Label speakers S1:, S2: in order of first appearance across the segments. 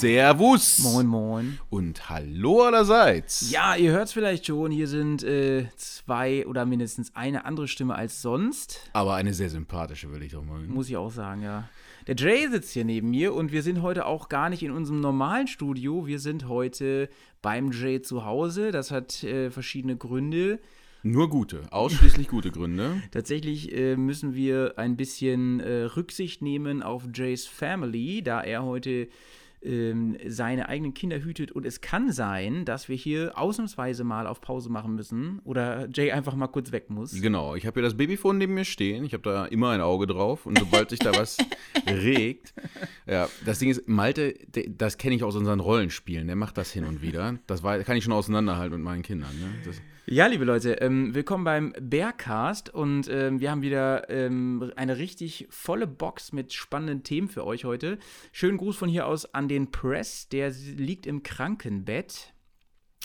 S1: Servus.
S2: Moin, moin.
S1: Und hallo allerseits.
S2: Ja, ihr hört es vielleicht schon, hier sind äh, zwei oder mindestens eine andere Stimme als sonst.
S1: Aber eine sehr sympathische, will ich doch mal.
S2: Muss ich auch sagen, ja. Der Jay sitzt hier neben mir und wir sind heute auch gar nicht in unserem normalen Studio. Wir sind heute beim Jay zu Hause. Das hat äh, verschiedene Gründe.
S1: Nur gute, ausschließlich gute Gründe.
S2: Tatsächlich äh, müssen wir ein bisschen äh, Rücksicht nehmen auf Jays Family, da er heute ähm, seine eigenen Kinder hütet. Und es kann sein, dass wir hier ausnahmsweise mal auf Pause machen müssen oder Jay einfach mal kurz weg muss.
S1: Genau, ich habe hier das Babyphone neben mir stehen. Ich habe da immer ein Auge drauf. Und sobald sich da was regt. Ja, das Ding ist, Malte, das kenne ich aus unseren Rollenspielen. Der macht das hin und wieder. Das war, kann ich schon auseinanderhalten mit meinen Kindern. Ne? Das,
S2: ja, liebe Leute, ähm, willkommen beim Bearcast und ähm, wir haben wieder ähm, eine richtig volle Box mit spannenden Themen für euch heute. Schönen Gruß von hier aus an den Press, der liegt im Krankenbett.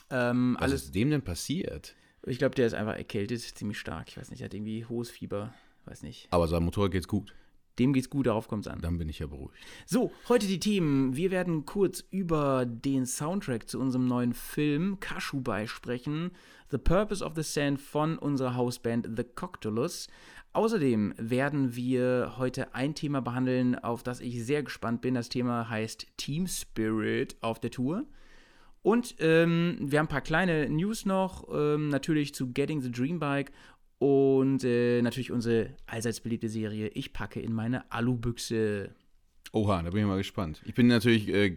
S1: Ähm, Was alles, ist dem denn passiert?
S2: Ich glaube, der ist einfach erkältet, ziemlich stark. Ich weiß nicht, er hat irgendwie hohes Fieber, weiß nicht.
S1: Aber seinem Motor geht's gut.
S2: Dem geht's gut, darauf kommt's an.
S1: Dann bin ich ja beruhigt.
S2: So, heute die Themen. Wir werden kurz über den Soundtrack zu unserem neuen Film Kashubai sprechen. The Purpose of the Sand von unserer Hausband The Coctolus. Außerdem werden wir heute ein Thema behandeln, auf das ich sehr gespannt bin. Das Thema heißt Team Spirit auf der Tour. Und ähm, wir haben ein paar kleine News noch, ähm, natürlich zu Getting the Dream Bike und äh, natürlich unsere allseits beliebte Serie Ich packe in meine Alubüchse.
S1: Oha, da bin ich mal gespannt. Ich bin natürlich äh,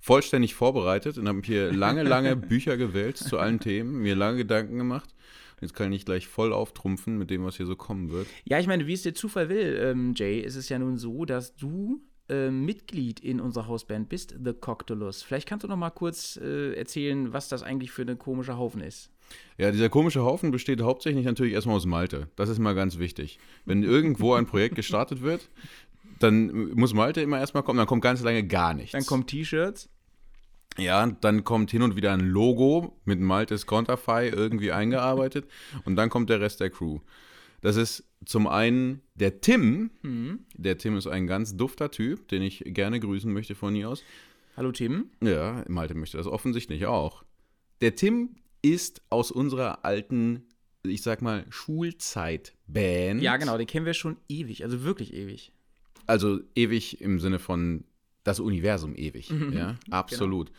S1: vollständig vorbereitet und habe hier lange, lange Bücher gewählt zu allen Themen, mir lange Gedanken gemacht. Jetzt kann ich gleich voll auftrumpfen mit dem, was hier so kommen wird.
S2: Ja, ich meine, wie es der Zufall will, ähm, Jay, ist es ja nun so, dass du äh, Mitglied in unserer Hausband bist, The Coctolus. Vielleicht kannst du noch mal kurz äh, erzählen, was das eigentlich für ein komischer Haufen ist.
S1: Ja, dieser komische Haufen besteht hauptsächlich natürlich erstmal aus Malte. Das ist mal ganz wichtig. Wenn irgendwo ein Projekt gestartet wird, dann muss Malte immer erstmal kommen, dann kommt ganz lange gar nichts.
S2: Dann kommen T-Shirts.
S1: Ja, dann kommt hin und wieder ein Logo mit Maltes Konterfei irgendwie eingearbeitet und dann kommt der Rest der Crew. Das ist zum einen der Tim. Mhm. Der Tim ist ein ganz dufter Typ, den ich gerne grüßen möchte von hier aus.
S2: Hallo Tim.
S1: Ja, Malte möchte das offensichtlich auch. Der Tim ist aus unserer alten, ich sag mal, Schulzeit-Band.
S2: Ja, genau, den kennen wir schon ewig, also wirklich ewig.
S1: Also ewig im Sinne von das Universum ewig. Mhm. Ja, genau. absolut. Genau.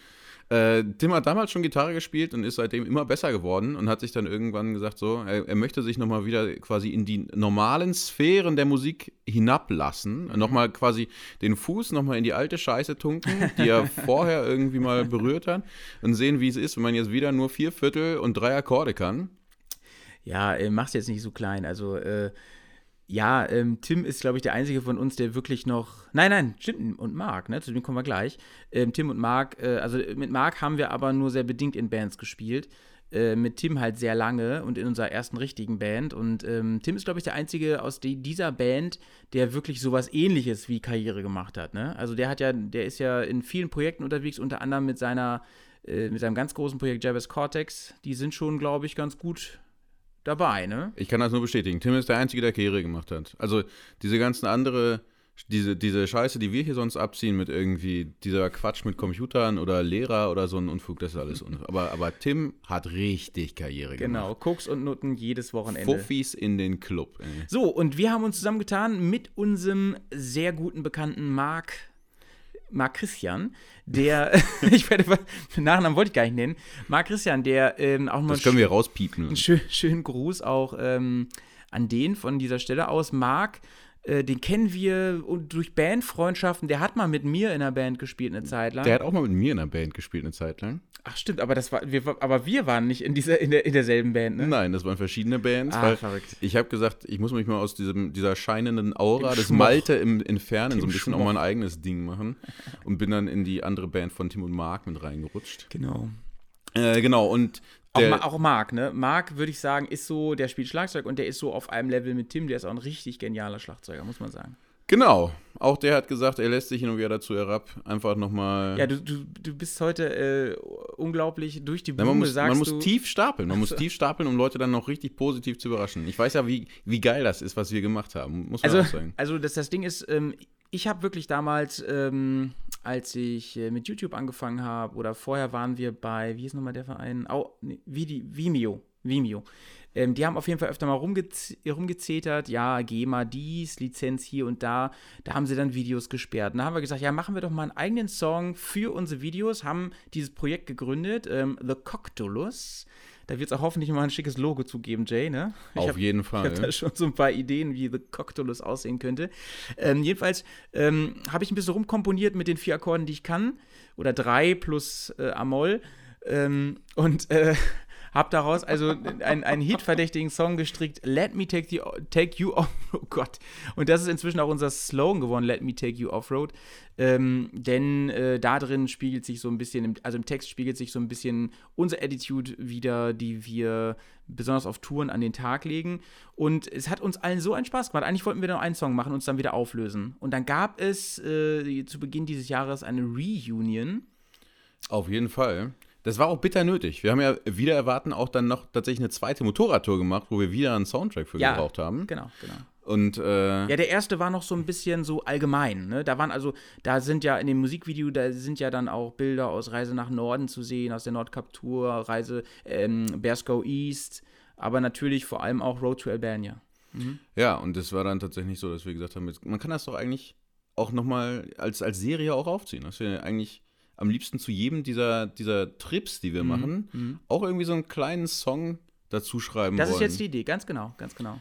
S1: Äh, Tim hat damals schon Gitarre gespielt und ist seitdem immer besser geworden und hat sich dann irgendwann gesagt, so, er, er möchte sich nochmal wieder quasi in die normalen Sphären der Musik hinablassen. Mhm. Nochmal quasi den Fuß nochmal in die alte Scheiße tunken, die er vorher irgendwie mal berührt hat und sehen, wie es ist, wenn man jetzt wieder nur vier Viertel und drei Akkorde kann.
S2: Ja, äh, mach's jetzt nicht so klein. Also, äh, ja, ähm, Tim ist, glaube ich, der einzige von uns, der wirklich noch. Nein, nein, stimmt, und Marc, ne? Zu dem kommen wir gleich. Ähm, Tim und Marc, äh, also mit Marc haben wir aber nur sehr bedingt in Bands gespielt. Äh, mit Tim halt sehr lange und in unserer ersten richtigen Band. Und ähm, Tim ist, glaube ich, der einzige aus die, dieser Band, der wirklich sowas ähnliches wie Karriere gemacht hat. Ne? Also der hat ja, der ist ja in vielen Projekten unterwegs, unter anderem mit seiner, äh, mit seinem ganz großen Projekt Jabez Cortex. Die sind schon, glaube ich, ganz gut dabei, ne?
S1: Ich kann das nur bestätigen. Tim ist der Einzige, der Karriere gemacht hat. Also diese ganzen andere, diese, diese Scheiße, die wir hier sonst abziehen mit irgendwie dieser Quatsch mit Computern oder Lehrer oder so ein Unfug, das ist alles Unfug. Aber, aber Tim hat richtig Karriere
S2: genau. gemacht. Genau, Cooks und Nutten jedes Wochenende.
S1: Fuffis in den Club.
S2: Ey. So, und wir haben uns zusammengetan mit unserem sehr guten Bekannten Marc Marc Christian, der, ich werde, den Nachnamen wollte ich gar nicht nennen, Marc Christian, der ähm, auch
S1: mal. Das können wir rauspiepen.
S2: Einen schön, schönen Gruß auch ähm, an den von dieser Stelle aus. Marc äh, den kennen wir durch Bandfreundschaften. Der hat mal mit mir in der Band gespielt eine Zeit lang.
S1: Der hat auch mal mit mir in der Band gespielt eine Zeit lang.
S2: Ach stimmt, aber das war, wir, aber wir waren nicht in dieser, in, der, in derselben Band, ne?
S1: Nein, das waren verschiedene Bands. Ah, verrückt. Ich habe gesagt, ich muss mich mal aus diesem, dieser scheinenden Aura
S2: Im
S1: des
S2: Schmoch.
S1: Malte im Entfernen so ein bisschen
S2: Schmoch.
S1: auch mein eigenes Ding machen und bin dann in die andere Band von Tim und Mark mit reingerutscht.
S2: Genau.
S1: Äh, genau, und
S2: auch, Ma auch Marc, ne? Marc, würde ich sagen, ist so, der spielt Schlagzeug und der ist so auf einem Level mit Tim, der ist auch ein richtig genialer Schlagzeuger, muss man sagen.
S1: Genau. Auch der hat gesagt, er lässt sich hin und wieder dazu herab. Einfach nochmal.
S2: Ja, du, du, du bist heute äh, unglaublich durch die
S1: Blume,
S2: Blume,
S1: man muss,
S2: sagst
S1: man muss tief stapeln. Man muss tief stapeln, um Leute dann noch richtig positiv zu überraschen. Ich weiß ja, wie, wie geil das ist, was wir gemacht haben. Muss man
S2: also,
S1: auch sagen.
S2: Also, das, das Ding ist, ähm, ich habe wirklich damals, ähm, als ich äh, mit YouTube angefangen habe, oder vorher waren wir bei, wie ist nochmal der Verein? Au, nee, Vimeo. Vimeo. Ähm, die haben auf jeden Fall öfter mal rumgez rumgezetert, ja, GEMA dies, Lizenz hier und da. Da haben sie dann Videos gesperrt. Da haben wir gesagt, ja, machen wir doch mal einen eigenen Song für unsere Videos, haben dieses Projekt gegründet, ähm, The Coctolus. Da wird es auch hoffentlich mal ein schickes Logo zu geben, Jay, ne?
S1: Ich Auf
S2: hab,
S1: jeden Fall.
S2: Ich habe da schon so ein paar Ideen, wie The Coctolus aussehen könnte. Ähm, jedenfalls ähm, habe ich ein bisschen rumkomponiert mit den vier Akkorden, die ich kann. Oder drei plus äh, Amol. Ähm, und äh, habe daraus also einen, einen hitverdächtigen Song gestrickt, Let Me Take, the, take You Off, oh Gott. Und das ist inzwischen auch unser Slogan geworden, Let Me Take You Offroad. Ähm, denn äh, da drin spiegelt sich so ein bisschen, also im Text spiegelt sich so ein bisschen unsere Attitude wieder, die wir besonders auf Touren an den Tag legen. Und es hat uns allen so einen Spaß gemacht. Eigentlich wollten wir nur einen Song machen und uns dann wieder auflösen. Und dann gab es äh, zu Beginn dieses Jahres eine Reunion.
S1: Auf jeden Fall. Das war auch bitter nötig. Wir haben ja wieder erwarten auch dann noch tatsächlich eine zweite Motorradtour gemacht, wo wir wieder einen Soundtrack für ja, gebraucht haben.
S2: Genau, genau.
S1: Und äh,
S2: ja, der erste war noch so ein bisschen so allgemein. Ne? Da waren also, da sind ja in dem Musikvideo, da sind ja dann auch Bilder aus Reise nach Norden zu sehen, aus der Nordkap-Tour, Reise ähm, Bears Go East, aber natürlich vor allem auch Road to Albania.
S1: Mhm. Ja, und das war dann tatsächlich so, dass wir gesagt haben, man kann das doch eigentlich auch nochmal als, als Serie auch aufziehen. Dass wir eigentlich am liebsten zu jedem dieser, dieser Trips, die wir mhm. machen, mhm. auch irgendwie so einen kleinen Song dazu schreiben
S2: das
S1: wollen.
S2: Das ist jetzt die Idee, ganz genau, ganz genau.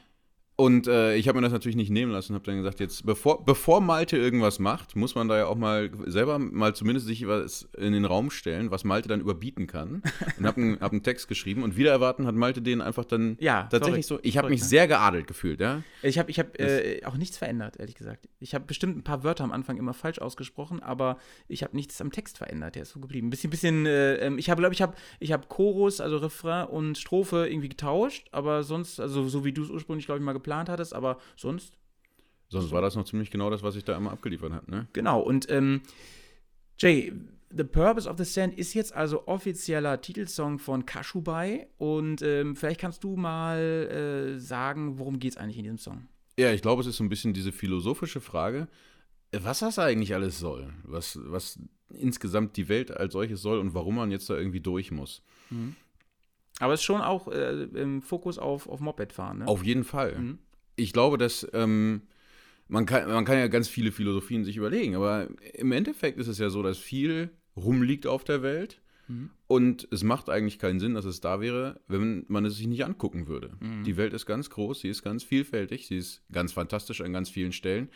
S1: Und äh, ich habe mir das natürlich nicht nehmen lassen und habe dann gesagt, jetzt, bevor, bevor Malte irgendwas macht, muss man da ja auch mal selber mal zumindest sich was in den Raum stellen, was Malte dann überbieten kann. Und habe einen, hab einen Text geschrieben und wieder erwarten hat Malte den einfach dann
S2: ja,
S1: tatsächlich verrückt, so. Ich habe mich ne? sehr geadelt gefühlt, ja.
S2: Ich habe ich hab, äh, auch nichts verändert, ehrlich gesagt. Ich habe bestimmt ein paar Wörter am Anfang immer falsch ausgesprochen, aber ich habe nichts am Text verändert. Der ist so geblieben. Ein bisschen, bisschen, äh, ähm, ich habe, glaube ich, habe ich hab Chorus, also Refrain und Strophe irgendwie getauscht, aber sonst, also so wie du es ursprünglich, glaube ich, mal geplant hattest, aber sonst.
S1: Sonst war das noch ziemlich genau das, was ich da immer abgeliefert habe, ne?
S2: Genau, und ähm, Jay, The Purpose of the Sand ist jetzt also offizieller Titelsong von Kashubai und ähm, vielleicht kannst du mal äh, sagen, worum geht es eigentlich in diesem Song?
S1: Ja, ich glaube, es ist so ein bisschen diese philosophische Frage, was das eigentlich alles soll, was, was insgesamt die Welt als solches soll und warum man jetzt da irgendwie durch muss.
S2: Mhm. Aber es ist schon auch äh, im Fokus auf, auf Mopedfahren, ne?
S1: Auf jeden Fall. Mhm ich glaube, dass ähm, man, kann, man kann ja ganz viele Philosophien sich überlegen, aber im Endeffekt ist es ja so, dass viel rumliegt auf der Welt. Mhm. Und es macht eigentlich keinen Sinn, dass es da wäre, wenn man es sich nicht angucken würde. Mhm. Die Welt ist ganz groß, sie ist ganz vielfältig, sie ist ganz fantastisch an ganz vielen Stellen.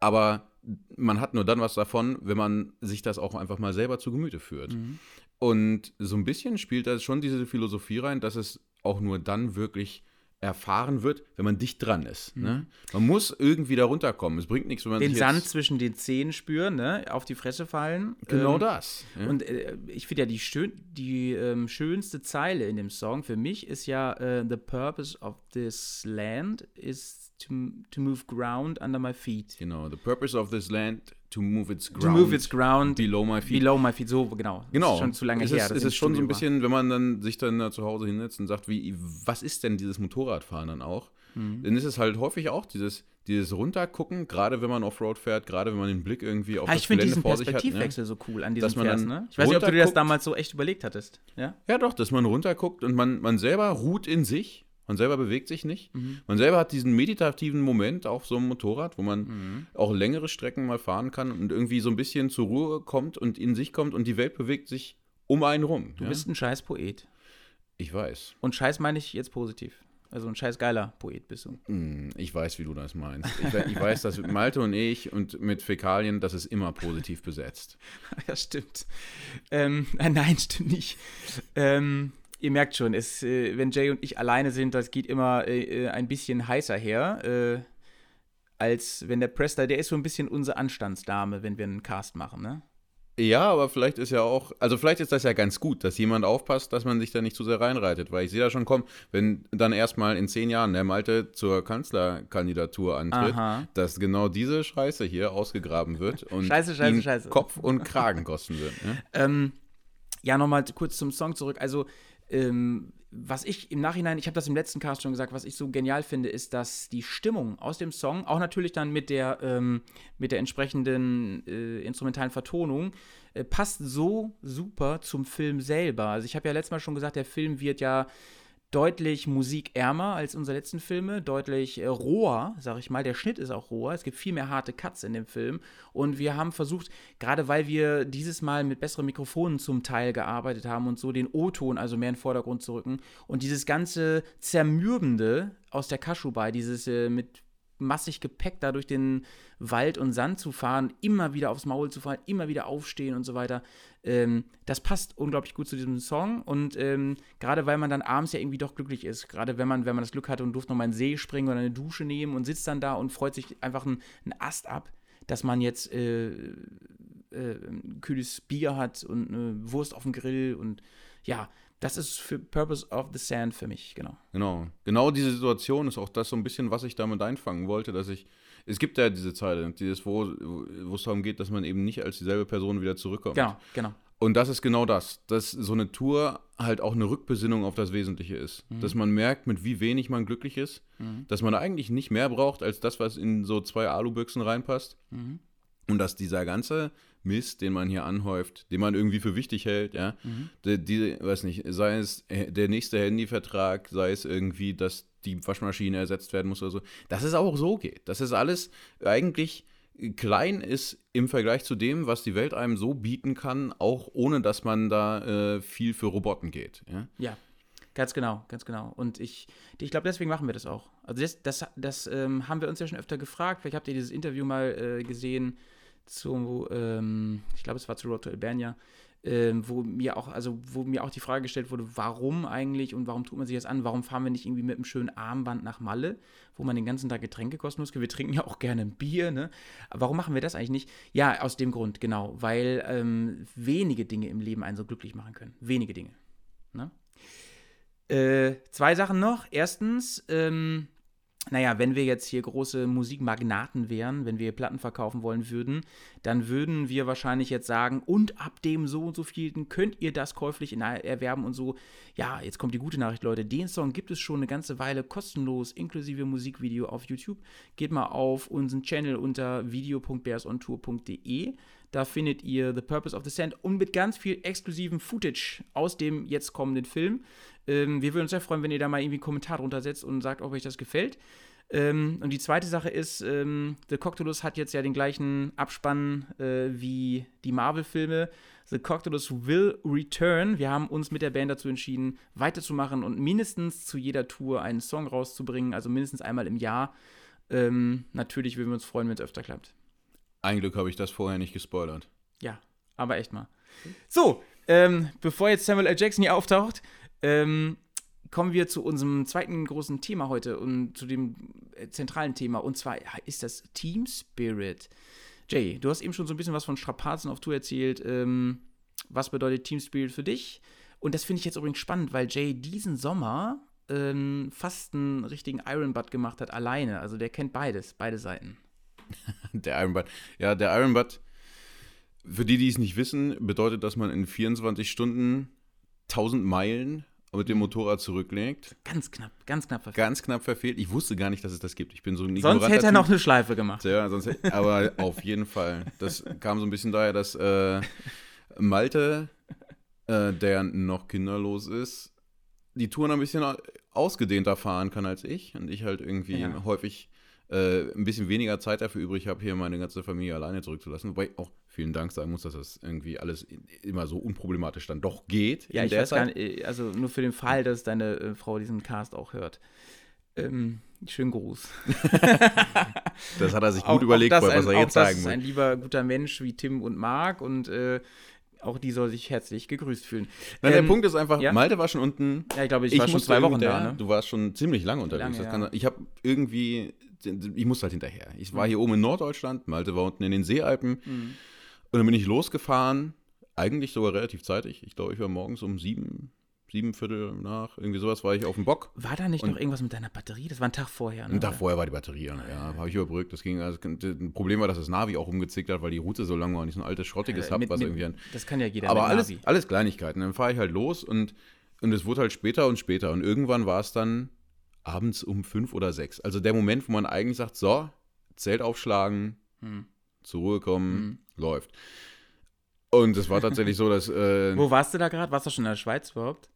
S1: Aber man hat nur dann was davon, wenn man sich das auch einfach mal selber zu Gemüte führt. Mhm. Und so ein bisschen spielt da schon diese Philosophie rein, dass es auch nur dann wirklich erfahren wird, wenn man dicht dran ist. Mhm. Ne? Man muss irgendwie da runterkommen. Es bringt nichts, wenn man
S2: den Sand zwischen den Zähnen spüren, ne? auf die Fresse fallen.
S1: Genau ähm, das.
S2: Ja. Und äh, ich finde ja die, schön, die ähm, schönste Zeile in dem Song für mich ist ja äh, The purpose of this land is to, to move ground under my feet.
S1: Genau, the purpose of this land to move its ground,
S2: to move its ground
S1: below my feet.
S2: Below my feet, so genau.
S1: Genau. Das
S2: ist schon zu lange
S1: es
S2: her.
S1: Ist, es ist schon so ein bisschen, wenn man dann sich dann da zu Hause hinsetzt und sagt, wie, was ist denn dieses Motorradfahren dann auch? Mhm. Dann ist es halt häufig auch dieses, dieses Runtergucken, gerade wenn man Offroad fährt, gerade wenn man den Blick irgendwie auf
S2: ah,
S1: das
S2: Gelände vor sich hat. Ich finde diesen Perspektivwechsel so cool an diesem dass man Vers, ne? Ich weiß nicht, ob du dir das damals so echt überlegt hattest. Ja,
S1: ja doch, dass man runterguckt und man, man selber ruht in sich man selber bewegt sich nicht. Mhm. Man selber hat diesen meditativen Moment auf so einem Motorrad, wo man mhm. auch längere Strecken mal fahren kann und irgendwie so ein bisschen zur Ruhe kommt und in sich kommt und die Welt bewegt sich um einen rum.
S2: Du ja? bist ein scheiß Poet.
S1: Ich weiß.
S2: Und scheiß meine ich jetzt positiv. Also ein scheiß geiler Poet bist du.
S1: Hm, ich weiß, wie du das meinst. Ich, ich weiß, dass Malte und ich und mit Fäkalien, das ist immer positiv besetzt.
S2: ja, stimmt. Ähm, nein, stimmt nicht. Ähm, ihr merkt schon, es, äh, wenn Jay und ich alleine sind, das geht immer äh, äh, ein bisschen heißer her. Äh, als wenn der Prester, der ist so ein bisschen unsere Anstandsdame, wenn wir einen Cast machen, ne?
S1: Ja, aber vielleicht ist ja auch, also vielleicht ist das ja ganz gut, dass jemand aufpasst, dass man sich da nicht zu sehr reinreitet, weil ich sehe da schon kommen, wenn dann erstmal in zehn Jahren der Malte zur Kanzlerkandidatur antritt, Aha. dass genau diese Scheiße hier ausgegraben wird und
S2: scheiße, scheiße, scheiße.
S1: Kopf und Kragen kosten wird. Ne?
S2: ähm, ja, nochmal kurz zum Song zurück. Also ähm, was ich im Nachhinein, ich habe das im letzten Cast schon gesagt, was ich so genial finde, ist, dass die Stimmung aus dem Song, auch natürlich dann mit der, ähm, mit der entsprechenden äh, instrumentalen Vertonung, äh, passt so super zum Film selber. Also ich habe ja letztes Mal schon gesagt, der Film wird ja deutlich musikärmer als unsere letzten Filme, deutlich äh, roher, sag ich mal. Der Schnitt ist auch roher. Es gibt viel mehr harte Cuts in dem Film. Und wir haben versucht, gerade weil wir dieses Mal mit besseren Mikrofonen zum Teil gearbeitet haben und so den O-Ton also mehr in den Vordergrund zu rücken und dieses ganze Zermürbende aus der Kaschubai, dieses äh, mit massig Gepäck da durch den Wald und Sand zu fahren, immer wieder aufs Maul zu fahren, immer wieder aufstehen und so weiter. Ähm, das passt unglaublich gut zu diesem Song und ähm, gerade weil man dann abends ja irgendwie doch glücklich ist, gerade wenn man, wenn man das Glück hatte und durfte nochmal in den See springen oder eine Dusche nehmen und sitzt dann da und freut sich einfach einen, Ast ab, dass man jetzt äh, äh, ein kühles Bier hat und eine Wurst auf dem Grill und ja, das ist für Purpose of the Sand für mich, genau.
S1: Genau. Genau diese Situation ist auch das so ein bisschen, was ich damit einfangen wollte, dass ich. Es gibt ja diese Zeile, dieses, wo, wo es darum geht, dass man eben nicht als dieselbe Person wieder zurückkommt.
S2: Genau, genau.
S1: Und das ist genau das, dass so eine Tour halt auch eine Rückbesinnung auf das Wesentliche ist. Mhm. Dass man merkt, mit wie wenig man glücklich ist, mhm. dass man eigentlich nicht mehr braucht als das, was in so zwei Alubüchsen reinpasst. Mhm. Und dass dieser ganze Mist, den man hier anhäuft, den man irgendwie für wichtig hält, ja, mhm. die, die, weiß nicht, sei es der nächste Handyvertrag, sei es irgendwie, dass die Waschmaschine ersetzt werden muss oder so, dass es auch so geht. Dass es alles eigentlich klein ist im Vergleich zu dem, was die Welt einem so bieten kann, auch ohne dass man da äh, viel für Roboten geht. Ja?
S2: ja. Ganz genau, ganz genau. Und ich, ich glaube, deswegen machen wir das auch. Also das, das, das ähm, haben wir uns ja schon öfter gefragt. Vielleicht habt ihr dieses Interview mal äh, gesehen zu, ähm, ich glaube, es war zu Road to Albania, ähm, wo mir auch, also wo mir auch die Frage gestellt wurde, warum eigentlich und warum tut man sich das an? Warum fahren wir nicht irgendwie mit einem schönen Armband nach Malle, wo man den ganzen Tag Getränke kostenlos kriegt? Wir trinken ja auch gerne ein Bier, ne? warum machen wir das eigentlich nicht? Ja, aus dem Grund, genau, weil ähm, wenige Dinge im Leben einen so glücklich machen können. Wenige Dinge. Ne? Äh, zwei Sachen noch. Erstens, ähm, naja, wenn wir jetzt hier große Musikmagnaten wären, wenn wir Platten verkaufen wollen würden, dann würden wir wahrscheinlich jetzt sagen, und ab dem so und so vielen könnt ihr das käuflich erwerben und so. Ja, jetzt kommt die gute Nachricht, Leute. Den Song gibt es schon eine ganze Weile kostenlos, inklusive Musikvideo auf YouTube. Geht mal auf unseren Channel unter video.bearsontour.de. Da findet ihr The Purpose of the Sand und mit ganz viel exklusiven Footage aus dem jetzt kommenden Film. Ähm, wir würden uns sehr freuen, wenn ihr da mal irgendwie einen Kommentar drunter setzt und sagt, ob euch das gefällt. Ähm, und die zweite Sache ist, ähm, The Coctolus hat jetzt ja den gleichen Abspann äh, wie die Marvel-Filme. The Coctolus will return. Wir haben uns mit der Band dazu entschieden, weiterzumachen und mindestens zu jeder Tour einen Song rauszubringen, also mindestens einmal im Jahr. Ähm, natürlich würden wir uns freuen, wenn es öfter klappt.
S1: Ein Glück habe ich das vorher nicht gespoilert.
S2: Ja, aber echt mal. So, ähm, bevor jetzt Samuel L. Jackson hier auftaucht, ähm, kommen wir zu unserem zweiten großen Thema heute und zu dem äh, zentralen Thema. Und zwar ist das Team Spirit. Jay, du hast eben schon so ein bisschen was von Strapazen auf Tour erzählt. Ähm, was bedeutet Team Spirit für dich? Und das finde ich jetzt übrigens spannend, weil Jay diesen Sommer ähm, fast einen richtigen Iron Butt gemacht hat, alleine. Also der kennt beides, beide Seiten.
S1: der Iron Butt. Ja, der Iron Butt, für die, die es nicht wissen, bedeutet, dass man in 24 Stunden 1000 Meilen mit dem Motorrad zurücklegt.
S2: Ganz knapp, ganz knapp
S1: verfehlt. Ganz knapp verfehlt. Ich wusste gar nicht, dass es das gibt. Ich bin so
S2: ein Sonst hätte er noch eine Schleife gemacht.
S1: Ja, sonst aber auf jeden Fall. Das kam so ein bisschen daher, dass äh, Malte, äh, der noch kinderlos ist, die Touren ein bisschen ausgedehnter fahren kann als ich und ich halt irgendwie ja. häufig äh, ein bisschen weniger Zeit dafür übrig habe, hier meine ganze Familie alleine zurückzulassen. Wobei auch vielen Dank sagen muss, dass das irgendwie alles immer so unproblematisch dann doch geht.
S2: Ja, ich weiß Zeit. gar nicht, äh, also nur für den Fall, dass deine äh, Frau diesen Cast auch hört. Ähm, schönen Gruß.
S1: das hat er sich gut auch, überlegt, auch was er jetzt sagen
S2: muss. ist ein lieber, guter Mensch wie Tim und Marc und äh, auch die soll sich herzlich gegrüßt fühlen.
S1: Nein, ähm, der Punkt ist einfach, ja? Malte war schon unten.
S2: Ja, ich glaube, ich, ich war schon zwei Wochen da. Ne?
S1: Du warst schon ziemlich lange unterwegs. Lange, ja. ich habe irgendwie ich muss halt hinterher. Ich war hier oben in Norddeutschland, Malte war unten in den Seealpen. Mhm. Und dann bin ich losgefahren, eigentlich sogar relativ zeitig. Ich glaube, ich war morgens um sieben, sieben Viertel nach, irgendwie sowas war ich auf dem Bock.
S2: War da nicht noch irgendwas mit deiner Batterie? Das war ein Tag vorher,
S1: ne? Ein Tag vorher war die Batterie, ja, ja habe ich überbrückt. Das ging, also, ein Problem war, dass das Navi auch umgezickt hat, weil die Route so lang war und ich so ein altes, schrottiges äh, habe, was mit, irgendwie ein,
S2: Das kann ja jeder
S1: Aber alles, alles Kleinigkeiten. Dann fahre ich halt los und Und es wurde halt später und später. Und irgendwann war es dann abends um fünf oder sechs. Also der Moment, wo man eigentlich sagt, so, Zelt aufschlagen, hm. zur Ruhe kommen, hm. läuft. Und es war tatsächlich so, dass. Äh,
S2: Wo warst du da gerade? Warst du schon in der Schweiz überhaupt?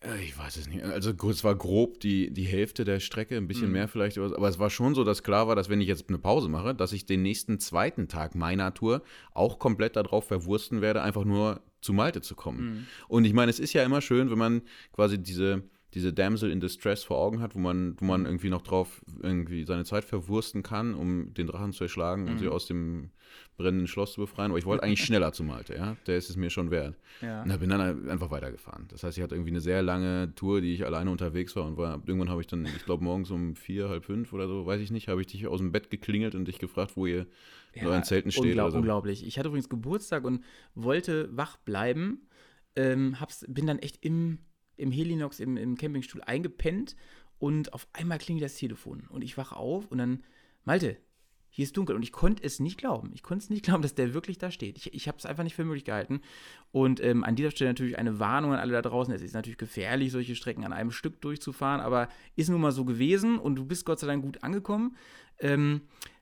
S1: Äh, ich weiß es nicht. Also es war grob die, die Hälfte der Strecke, ein bisschen mhm. mehr vielleicht. Aber es war schon so, dass klar war, dass wenn ich jetzt eine Pause mache, dass ich den nächsten zweiten Tag meiner Tour auch komplett darauf verwursten werde, einfach nur zu Malte zu kommen. Mhm. Und ich meine, es ist ja immer schön, wenn man quasi diese diese Damsel in Distress vor Augen hat, wo man, wo man mhm. irgendwie noch drauf irgendwie seine Zeit verwursten kann, um den Drachen zu erschlagen mhm. und sie aus dem brennenden Schloss zu befreien. Aber ich wollte eigentlich schneller zu Malte, ja. Der ist es mir schon wert. Ja. Und da bin dann einfach weitergefahren. Das heißt, ich hatte irgendwie eine sehr lange Tour, die ich alleine unterwegs war und war, irgendwann habe ich dann, ich glaube, morgens um vier, halb fünf oder so, weiß ich nicht, habe ich dich aus dem Bett geklingelt und dich gefragt, wo ihr ja, in euren Zelten steht.
S2: Unglaub, so. Unglaublich. Ich hatte übrigens Geburtstag und wollte wach bleiben. Ähm, hab's, bin dann echt im im Helinox im, im Campingstuhl eingepennt und auf einmal klingelt das Telefon und ich wache auf und dann, Malte, hier ist dunkel und ich konnte es nicht glauben. Ich konnte es nicht glauben, dass der wirklich da steht. Ich, ich habe es einfach nicht für möglich gehalten. Und ähm, an dieser Stelle natürlich eine Warnung an alle da draußen. Es ist natürlich gefährlich, solche Strecken an einem Stück durchzufahren, aber ist nun mal so gewesen und du bist Gott sei Dank gut angekommen. Ähm,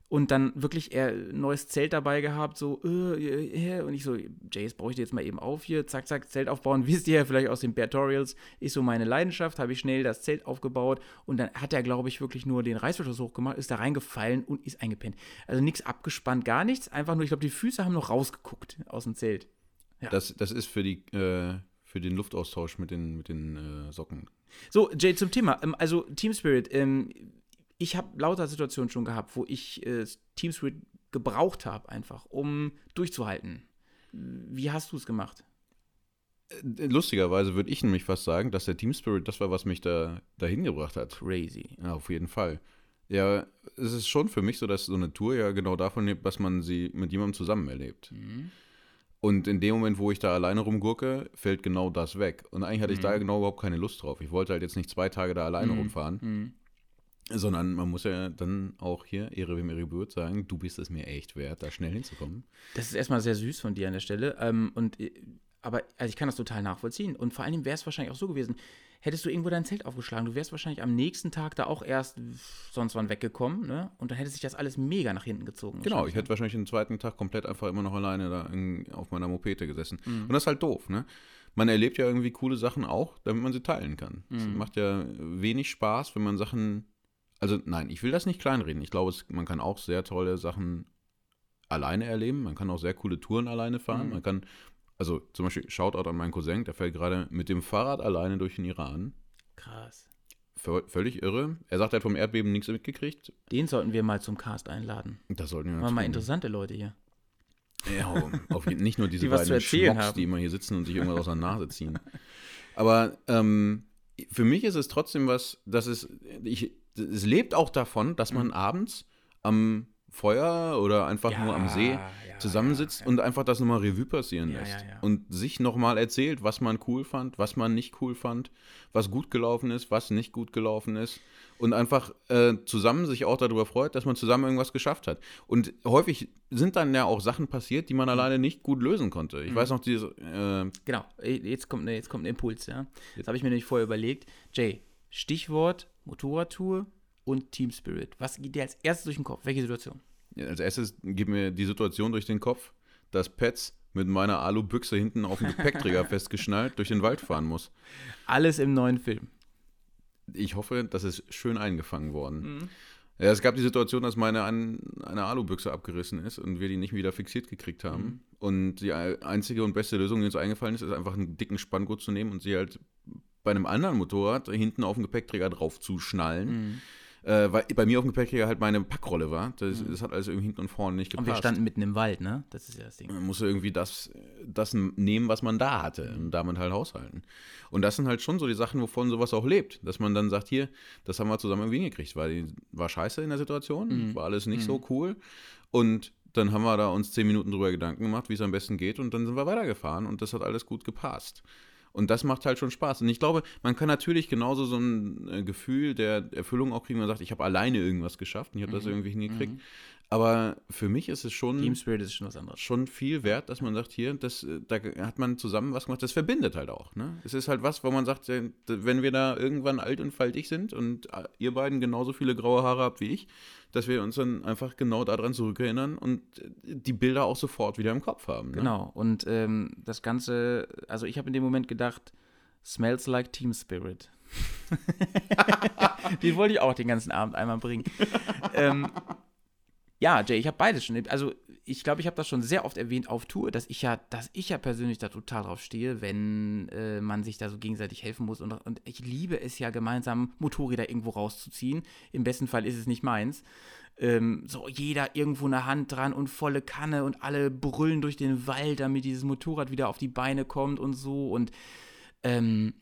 S2: und dann wirklich er ein neues Zelt dabei gehabt, so, äh, äh, und ich so, Jace, brauche ich dir jetzt mal eben auf hier, zack, zack, Zelt aufbauen, wisst ihr ja vielleicht aus den Tutorials, ist so meine Leidenschaft, habe ich schnell das Zelt aufgebaut und dann hat er, glaube ich, wirklich nur den Reißverschluss hochgemacht, ist da reingefallen und ist eingepennt. Also nichts abgespannt, gar nichts, einfach nur, ich glaube, die Füße haben noch rausgeguckt aus dem Zelt.
S1: Ja. Das, das ist für die, äh, für den Luftaustausch mit den, mit den äh, Socken.
S2: So, Jay, zum Thema, ähm, also Team Spirit, ähm, ich habe lauter Situationen schon gehabt, wo ich äh, Team Spirit gebraucht habe, einfach, um durchzuhalten. Wie hast du es gemacht?
S1: Äh, lustigerweise würde ich nämlich fast sagen, dass der Team Spirit das war, was mich da dahin gebracht hat.
S2: Crazy.
S1: Ja, auf jeden Fall. Ja, es ist schon für mich so, dass so eine Tour ja genau davon lebt, dass man sie mit jemandem zusammen erlebt. Mhm. Und in dem Moment, wo ich da alleine rumgurke, fällt genau das weg. Und eigentlich hatte mhm. ich da genau überhaupt keine Lust drauf. Ich wollte halt jetzt nicht zwei Tage da alleine mhm. rumfahren. Sondern man muss ja dann auch hier, Ehre wem Ehre gebührt, sagen, du bist es mir echt wert, da schnell hinzukommen.
S2: Das ist erstmal sehr süß von dir an der Stelle. Ähm, und, äh, aber also ich kann das total nachvollziehen. Und vor allem wäre es wahrscheinlich auch so gewesen, hättest du irgendwo dein Zelt aufgeschlagen, du wärst wahrscheinlich am nächsten Tag da auch erst sonst wann weggekommen, ne? Und dann hätte sich das alles mega nach hinten gezogen.
S1: Genau, ich hätte wahrscheinlich den zweiten Tag komplett einfach immer noch alleine da in, auf meiner Mopete gesessen. Mhm. Und das ist halt doof, ne? Man erlebt ja irgendwie coole Sachen auch, damit man sie teilen kann. Es mhm. macht ja wenig Spaß, wenn man Sachen also nein, ich will das nicht kleinreden. Ich glaube, es, man kann auch sehr tolle Sachen alleine erleben. Man kann auch sehr coole Touren alleine fahren. Mhm. Man kann, also zum Beispiel Shoutout an meinen Cousin, der fährt gerade mit dem Fahrrad alleine durch den Iran.
S2: Krass.
S1: V völlig irre. Er sagt, er hat vom Erdbeben nichts mitgekriegt.
S2: Den sollten wir mal zum Cast einladen.
S1: Das sollten wir
S2: mal. mal interessante Leute hier.
S1: Ja, auf, nicht nur diese die beiden Schmucks, die immer hier sitzen und sich irgendwas aus der Nase ziehen. Aber ähm, für mich ist es trotzdem was, dass es, ich, es lebt auch davon, dass man mhm. abends am Feuer oder einfach ja, nur am See ja, zusammensitzt ja, und einfach das nochmal Revue passieren lässt. Und sich nochmal erzählt, was man cool fand, was man nicht cool fand, was gut gelaufen ist, was nicht gut gelaufen ist. Und einfach äh, zusammen sich auch darüber freut, dass man zusammen irgendwas geschafft hat. Und häufig sind dann ja auch Sachen passiert, die man mhm. alleine nicht gut lösen konnte. Ich mhm. weiß noch, diese. Äh,
S2: genau, jetzt kommt, jetzt kommt ein Impuls, ja. Das habe ich mir nämlich vorher überlegt. Jay, Stichwort Motorradtour und Team Spirit. Was geht dir als erstes durch den Kopf? Welche Situation?
S1: Ja, als erstes geht mir die Situation durch den Kopf, dass Pets mit meiner Alubüchse hinten auf dem Gepäckträger festgeschnallt durch den Wald fahren muss.
S2: Alles im neuen Film.
S1: Ich hoffe, das ist schön eingefangen worden. Mhm. Ja, es gab die Situation, dass meine eine Alubüchse abgerissen ist und wir die nicht wieder fixiert gekriegt haben. Mhm. Und die einzige und beste Lösung, die uns eingefallen ist, ist einfach einen dicken Spanngurt zu nehmen und sie halt bei einem anderen Motorrad hinten auf dem Gepäckträger drauf zu schnallen. Mhm. Äh, weil bei mir auf dem Gepäckträger halt meine Packrolle war. Das, mhm. das, hat alles irgendwie hinten und vorne nicht gepasst.
S2: Und wir standen mitten im Wald, ne?
S1: Das ist ja das Ding. Man musste irgendwie das, das nehmen, was man da hatte mhm. und damit halt haushalten. Und das sind halt schon so die Sachen, wovon sowas auch lebt. Dass man dann sagt, hier, das haben wir zusammen irgendwie hingekriegt, weil war scheiße in der Situation, mhm. war alles nicht so mhm. cool. Und dann haben wir da uns zehn Minuten drüber Gedanken gemacht, wie es am besten geht und dann sind wir weitergefahren und das hat alles gut gepasst. Und das macht halt schon Spaß. Und ich glaube, man kann natürlich genauso so ein äh, Gefühl der Erfüllung auch kriegen, wenn man sagt, ich habe alleine irgendwas geschafft und ich habe mhm. das irgendwie hingekriegt. Mhm. Aber für mich ist es schon.
S2: Team Spirit ist schon was anderes.
S1: Schon viel wert, dass man sagt, hier, das, äh, da hat man zusammen was gemacht, das verbindet halt auch. Ne? Es ist halt was, wo man sagt, äh, wenn wir da irgendwann alt und faltig sind und äh, ihr beiden genauso viele graue Haare habt wie ich, dass wir uns dann einfach genau daran zurückerinnern und die Bilder auch sofort wieder im Kopf haben. Ne?
S2: Genau. Und ähm, das Ganze, also ich habe in dem Moment gedacht, smells like Team Spirit. den wollte ich auch den ganzen Abend einmal bringen. ähm, ja, Jay, ich habe beides schon. Also ich glaube, ich habe das schon sehr oft erwähnt auf Tour, dass ich ja, dass ich ja persönlich da total drauf stehe, wenn äh, man sich da so gegenseitig helfen muss. Und, und ich liebe es ja, gemeinsam Motorräder irgendwo rauszuziehen. Im besten Fall ist es nicht meins. Ähm, so jeder irgendwo eine Hand dran und volle Kanne und alle brüllen durch den Wald, damit dieses Motorrad wieder auf die Beine kommt und so. Und ähm,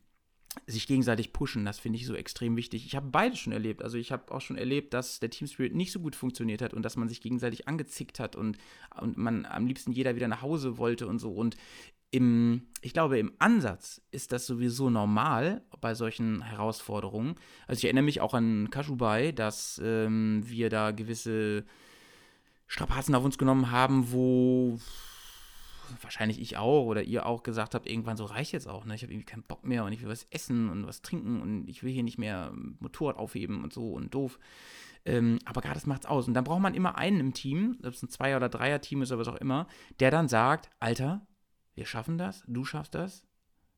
S2: sich gegenseitig pushen, das finde ich so extrem wichtig. Ich habe beides schon erlebt. Also ich habe auch schon erlebt, dass der Team Spirit nicht so gut funktioniert hat und dass man sich gegenseitig angezickt hat und, und man am liebsten jeder wieder nach Hause wollte und so. Und im, ich glaube, im Ansatz ist das sowieso normal bei solchen Herausforderungen. Also ich erinnere mich auch an Kashubai, dass ähm, wir da gewisse Strapazen auf uns genommen haben, wo wahrscheinlich ich auch oder ihr auch gesagt habt, irgendwann so reicht jetzt auch, ne? Ich habe irgendwie keinen Bock mehr und ich will was essen und was trinken und ich will hier nicht mehr Motorrad aufheben und so und doof. Ähm, aber gerade das macht's aus. Und dann braucht man immer einen im Team, ob es ein Zweier- oder Dreier-Team ist oder was auch immer, der dann sagt, Alter, wir schaffen das, du schaffst das,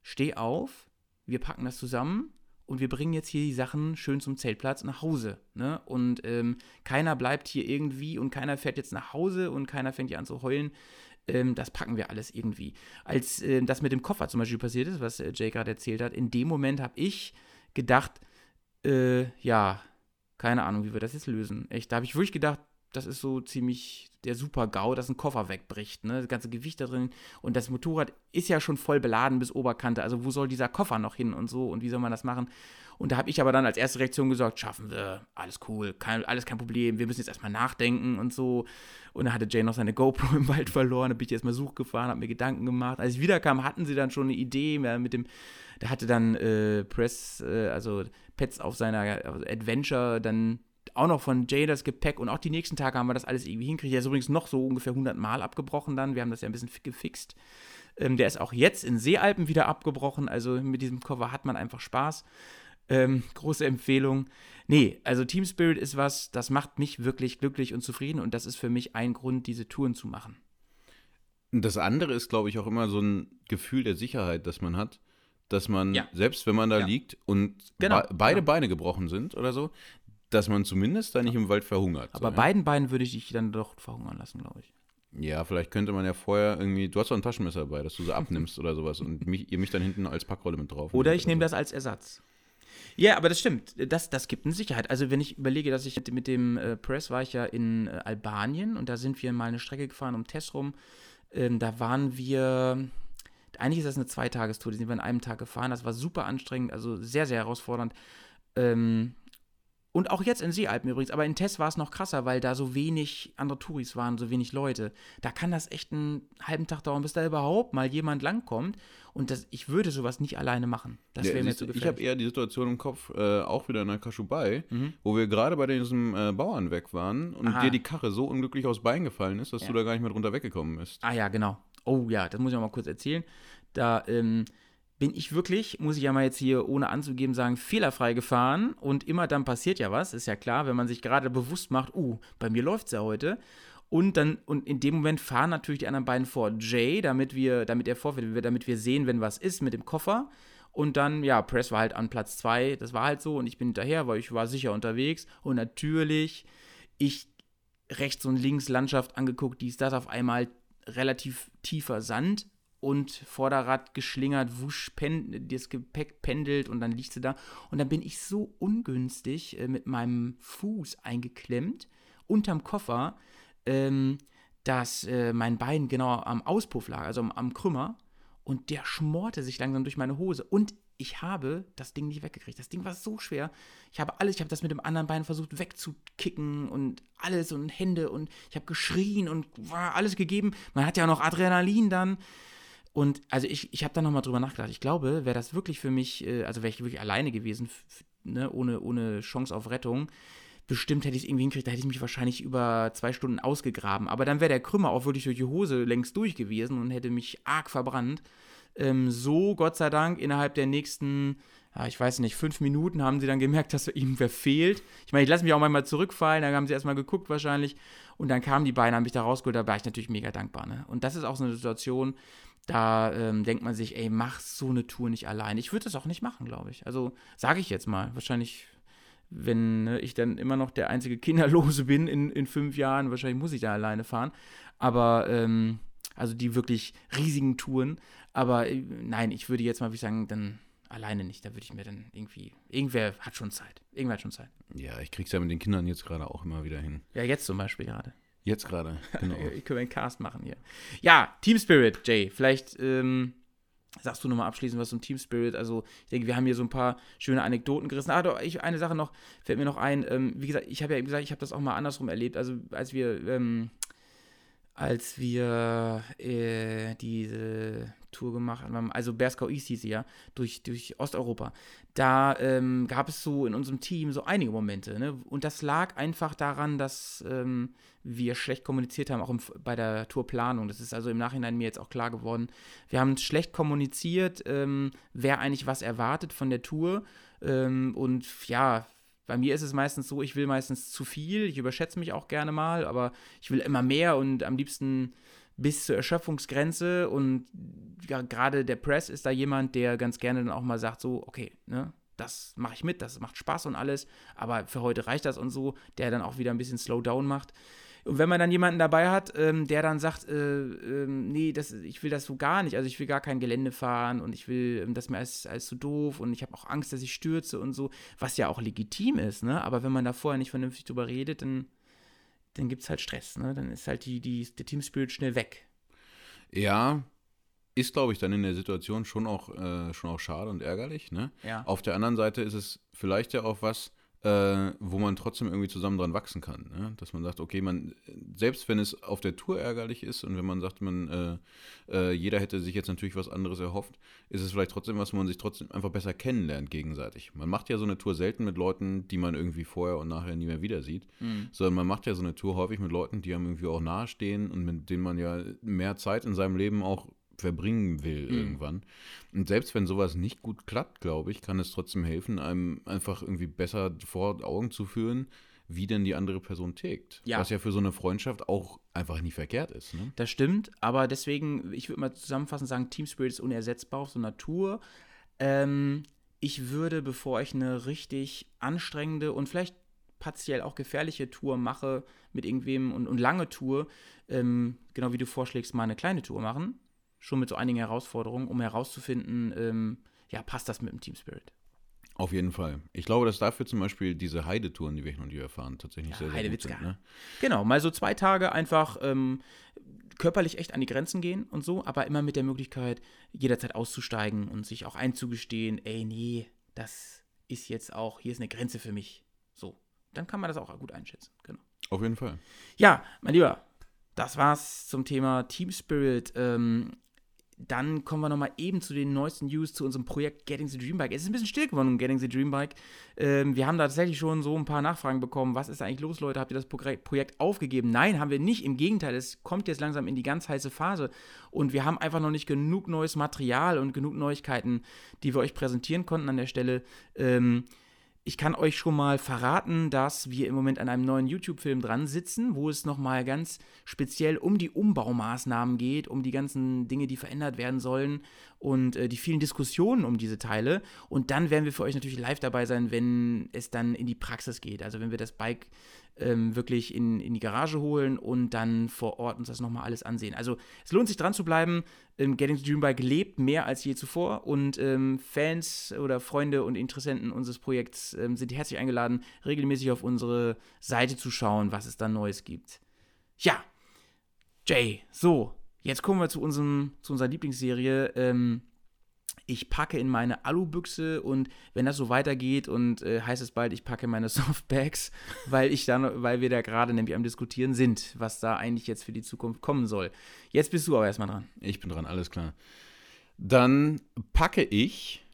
S2: steh auf, wir packen das zusammen und wir bringen jetzt hier die Sachen schön zum Zeltplatz nach Hause. Ne? Und ähm, keiner bleibt hier irgendwie und keiner fährt jetzt nach Hause und keiner fängt hier an zu heulen. Ähm, das packen wir alles irgendwie. Als äh, das mit dem Koffer zum Beispiel passiert ist, was äh, Jay gerade erzählt hat, in dem Moment habe ich gedacht, äh, ja, keine Ahnung, wie wir das jetzt lösen. Echt, da habe ich wirklich gedacht, das ist so ziemlich der Super-GAU, dass ein Koffer wegbricht, ne? Das ganze Gewicht da drin. Und das Motorrad ist ja schon voll beladen bis Oberkante. Also wo soll dieser Koffer noch hin und so und wie soll man das machen? Und da habe ich aber dann als erste Reaktion gesagt, schaffen wir, alles cool, kein, alles kein Problem, wir müssen jetzt erstmal nachdenken und so. Und dann hatte Jay noch seine GoPro im Wald verloren, da bin ich erstmal Such gefahren, habe mir Gedanken gemacht. Als ich wiederkam, hatten sie dann schon eine Idee mit dem, da hatte dann äh, Press, äh, also Pets auf seiner Adventure dann auch noch von Jay das Gepäck und auch die nächsten Tage haben wir das alles irgendwie hinkriegt. Der ist übrigens noch so ungefähr 100 Mal abgebrochen dann. Wir haben das ja ein bisschen gefixt. Ähm, der ist auch jetzt in Seealpen wieder abgebrochen. Also mit diesem Cover hat man einfach Spaß. Ähm, große Empfehlung. Nee, also Team Spirit ist was, das macht mich wirklich glücklich und zufrieden und das ist für mich ein Grund, diese Touren zu machen.
S1: Das andere ist, glaube ich, auch immer so ein Gefühl der Sicherheit, das man hat, dass man, ja. selbst wenn man da ja. liegt und genau, be beide genau. Beine gebrochen sind oder so, dass man zumindest da nicht im Wald verhungert.
S2: Aber so, beiden Beinen würde ich dich dann doch verhungern lassen, glaube ich.
S1: Ja, vielleicht könnte man ja vorher irgendwie, du hast doch ein Taschenmesser dabei, dass du so abnimmst oder sowas und mich, ihr mich dann hinten als Packrolle mit drauf.
S2: Oder ich nehme so. das als Ersatz. Ja, aber das stimmt. Das, das gibt eine Sicherheit. Also wenn ich überlege, dass ich mit dem äh, Press war ich ja in äh, Albanien und da sind wir mal eine Strecke gefahren um Tess rum. Ähm, da waren wir, eigentlich ist das eine Zweitagestour, die sind wir an einem Tag gefahren. Das war super anstrengend, also sehr, sehr herausfordernd. Ähm, und auch jetzt in Seealpen übrigens, aber in Tess war es noch krasser, weil da so wenig andere Touris waren, so wenig Leute. Da kann das echt einen halben Tag dauern, bis da überhaupt mal jemand langkommt. Und das, ich würde sowas nicht alleine machen. Das wäre ja, mir zu
S1: gefährlich. Ich habe eher die Situation im Kopf, äh, auch wieder in der Kaschubai, mhm. wo wir gerade bei diesem äh, Bauern weg waren und Aha. dir die Karre so unglücklich aus Bein gefallen ist, dass ja. du da gar nicht mehr drunter weggekommen bist.
S2: Ah ja, genau. Oh ja, das muss ich auch mal kurz erzählen. Da, ähm, bin ich wirklich, muss ich ja mal jetzt hier ohne anzugeben sagen, fehlerfrei gefahren und immer dann passiert ja was, ist ja klar, wenn man sich gerade bewusst macht, uh, bei mir läuft es ja heute. Und dann, und in dem Moment fahren natürlich die anderen beiden vor Jay, damit wir, damit er vorfährt, damit wir sehen, wenn was ist mit dem Koffer. Und dann, ja, Press war halt an Platz zwei, das war halt so und ich bin hinterher, weil ich war sicher unterwegs. Und natürlich, ich rechts und links Landschaft angeguckt, die ist das auf einmal relativ tiefer Sand und Vorderrad geschlingert, wusch, pen, das Gepäck pendelt und dann liegt sie da. Und dann bin ich so ungünstig äh, mit meinem Fuß eingeklemmt unterm Koffer, ähm, dass äh, mein Bein genau am Auspuff lag, also am, am Krümmer. Und der schmorte sich langsam durch meine Hose. Und ich habe das Ding nicht weggekriegt. Das Ding war so schwer. Ich habe alles, ich habe das mit dem anderen Bein versucht wegzukicken und alles und Hände und ich habe geschrien und war alles gegeben. Man hat ja auch noch Adrenalin dann. Und also ich, ich habe da nochmal drüber nachgedacht. Ich glaube, wäre das wirklich für mich, äh, also wäre ich wirklich alleine gewesen, ne, ohne, ohne Chance auf Rettung, bestimmt hätte ich es irgendwie hinkriegt, da hätte ich mich wahrscheinlich über zwei Stunden ausgegraben. Aber dann wäre der Krümmer auch wirklich durch die Hose längst durch gewesen und hätte mich arg verbrannt. Ähm, so, Gott sei Dank, innerhalb der nächsten, ja, ich weiß nicht, fünf Minuten haben sie dann gemerkt, dass irgendwer fehlt. Ich meine, ich lasse mich auch manchmal zurückfallen, dann haben sie erstmal geguckt wahrscheinlich und dann kamen die beiden, haben mich da rausgeholt, da war ich natürlich mega dankbar. Ne? Und das ist auch so eine Situation, da ähm, denkt man sich, ey, mach so eine Tour nicht allein. Ich würde das auch nicht machen, glaube ich. Also sage ich jetzt mal. Wahrscheinlich, wenn ne, ich dann immer noch der einzige Kinderlose bin in, in fünf Jahren, wahrscheinlich muss ich da alleine fahren. Aber, ähm, also die wirklich riesigen Touren. Aber äh, nein, ich würde jetzt mal, wie ich sagen, dann alleine nicht. Da würde ich mir dann irgendwie. Irgendwer hat schon Zeit. Irgendwer hat schon Zeit.
S1: Ja, ich krieg's ja mit den Kindern jetzt gerade auch immer wieder hin.
S2: Ja, jetzt zum Beispiel gerade.
S1: Jetzt gerade,
S2: genau. ich können einen Cast machen hier. Ja, Team Spirit, Jay. Vielleicht ähm, sagst du nochmal abschließend was zum Team Spirit. Also, ich denke, wir haben hier so ein paar schöne Anekdoten gerissen. Ah, doch, ich, eine Sache noch, fällt mir noch ein. Ähm, wie gesagt, ich habe ja gesagt, ich habe das auch mal andersrum erlebt. Also, als wir. Ähm, als wir äh, diese Tour gemacht haben, also Berskau East hieß sie ja, durch, durch Osteuropa, da ähm, gab es so in unserem Team so einige Momente. Ne? Und das lag einfach daran, dass ähm, wir schlecht kommuniziert haben, auch im, bei der Tourplanung. Das ist also im Nachhinein mir jetzt auch klar geworden. Wir haben schlecht kommuniziert, ähm, wer eigentlich was erwartet von der Tour. Ähm, und ja, bei mir ist es meistens so, ich will meistens zu viel, ich überschätze mich auch gerne mal, aber ich will immer mehr und am liebsten bis zur Erschöpfungsgrenze. Und ja, gerade der Press ist da jemand, der ganz gerne dann auch mal sagt, so, okay, ne, das mache ich mit, das macht Spaß und alles, aber für heute reicht das und so, der dann auch wieder ein bisschen Slowdown macht. Und wenn man dann jemanden dabei hat, ähm, der dann sagt, äh, äh, nee, das, ich will das so gar nicht, also ich will gar kein Gelände fahren und ich will, ähm, das ist mir alles, alles zu doof und ich habe auch Angst, dass ich stürze und so, was ja auch legitim ist, ne? Aber wenn man da vorher nicht vernünftig drüber redet, dann, dann gibt es halt Stress, ne? Dann ist halt die, die, der Team Spirit schnell weg.
S1: Ja, ist, glaube ich, dann in der Situation schon auch, äh, schon auch schade und ärgerlich. Ne?
S2: Ja.
S1: Auf der anderen Seite ist es vielleicht ja auch was, äh, wo man trotzdem irgendwie zusammen dran wachsen kann. Ne? Dass man sagt, okay, man, selbst wenn es auf der Tour ärgerlich ist und wenn man sagt, man, äh, äh, jeder hätte sich jetzt natürlich was anderes erhofft, ist es vielleicht trotzdem was, wo man sich trotzdem einfach besser kennenlernt gegenseitig. Man macht ja so eine Tour selten mit Leuten, die man irgendwie vorher und nachher nie mehr wieder sieht, mhm. sondern man macht ja so eine Tour häufig mit Leuten, die einem irgendwie auch nahestehen und mit denen man ja mehr Zeit in seinem Leben auch verbringen will mhm. irgendwann. Und selbst wenn sowas nicht gut klappt, glaube ich, kann es trotzdem helfen, einem einfach irgendwie besser vor Augen zu führen, wie denn die andere Person tickt.
S2: Ja.
S1: Was ja für so eine Freundschaft auch einfach nie verkehrt ist. Ne?
S2: Das stimmt, aber deswegen, ich würde mal zusammenfassend sagen, Team Spirit ist unersetzbar auf so einer Tour. Ähm, ich würde, bevor ich eine richtig anstrengende und vielleicht partiell auch gefährliche Tour mache mit irgendwem und, und lange Tour, ähm, genau wie du vorschlägst, mal eine kleine Tour machen schon mit so einigen Herausforderungen, um herauszufinden, ähm, ja, passt das mit dem Team Spirit.
S1: Auf jeden Fall. Ich glaube, dass dafür zum Beispiel diese Heidetouren, die wir hin und wieder fahren, tatsächlich ja, sehr, sehr gut sind. Ne?
S2: Genau, mal so zwei Tage einfach ähm, körperlich echt an die Grenzen gehen und so, aber immer mit der Möglichkeit, jederzeit auszusteigen und sich auch einzugestehen, ey, nee, das ist jetzt auch, hier ist eine Grenze für mich. So, dann kann man das auch gut einschätzen. Genau.
S1: Auf jeden Fall.
S2: Ja, mein Lieber, das war's zum Thema Team Spirit. Ähm, dann kommen wir nochmal eben zu den neuesten News zu unserem Projekt Getting the Dream Bike. Es ist ein bisschen still geworden um Getting the Dream Bike. Ähm, wir haben da tatsächlich schon so ein paar Nachfragen bekommen. Was ist eigentlich los, Leute? Habt ihr das Projekt aufgegeben? Nein, haben wir nicht. Im Gegenteil, es kommt jetzt langsam in die ganz heiße Phase. Und wir haben einfach noch nicht genug neues Material und genug Neuigkeiten, die wir euch präsentieren konnten an der Stelle. Ähm, ich kann euch schon mal verraten, dass wir im Moment an einem neuen YouTube-Film dran sitzen, wo es nochmal ganz speziell um die Umbaumaßnahmen geht, um die ganzen Dinge, die verändert werden sollen und äh, die vielen Diskussionen um diese Teile. Und dann werden wir für euch natürlich live dabei sein, wenn es dann in die Praxis geht. Also wenn wir das Bike ähm, wirklich in, in die Garage holen und dann vor Ort uns das nochmal alles ansehen. Also es lohnt sich dran zu bleiben. Ähm, Getting to Dream Bike lebt mehr als je zuvor und ähm, Fans oder Freunde und Interessenten unseres Projekts ähm, sind herzlich eingeladen, regelmäßig auf unsere Seite zu schauen, was es da Neues gibt. Ja, Jay, so, jetzt kommen wir zu, unserem, zu unserer Lieblingsserie. Ähm, ich packe in meine Alubüchse und wenn das so weitergeht und äh, heißt es bald, ich packe meine Softbags, weil ich dann, weil wir da gerade nämlich am diskutieren sind, was da eigentlich jetzt für die Zukunft kommen soll. Jetzt bist du aber erstmal dran.
S1: Ich bin dran, alles klar. Dann packe ich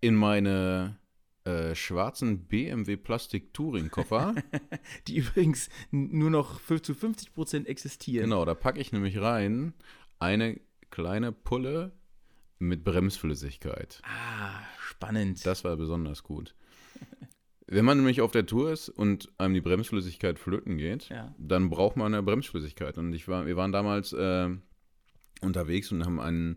S1: in meine äh, schwarzen BMW Plastik Touring Koffer.
S2: Die übrigens nur noch zu 50 Prozent existieren.
S1: Genau, da packe ich nämlich rein eine kleine Pulle mit Bremsflüssigkeit.
S2: Ah, spannend.
S1: Das war besonders gut. Wenn man nämlich auf der Tour ist und einem die Bremsflüssigkeit flöten geht,
S2: Ja.
S1: dann braucht man eine Bremsflüssigkeit. Und ich war, wir waren damals äh, unterwegs und haben einen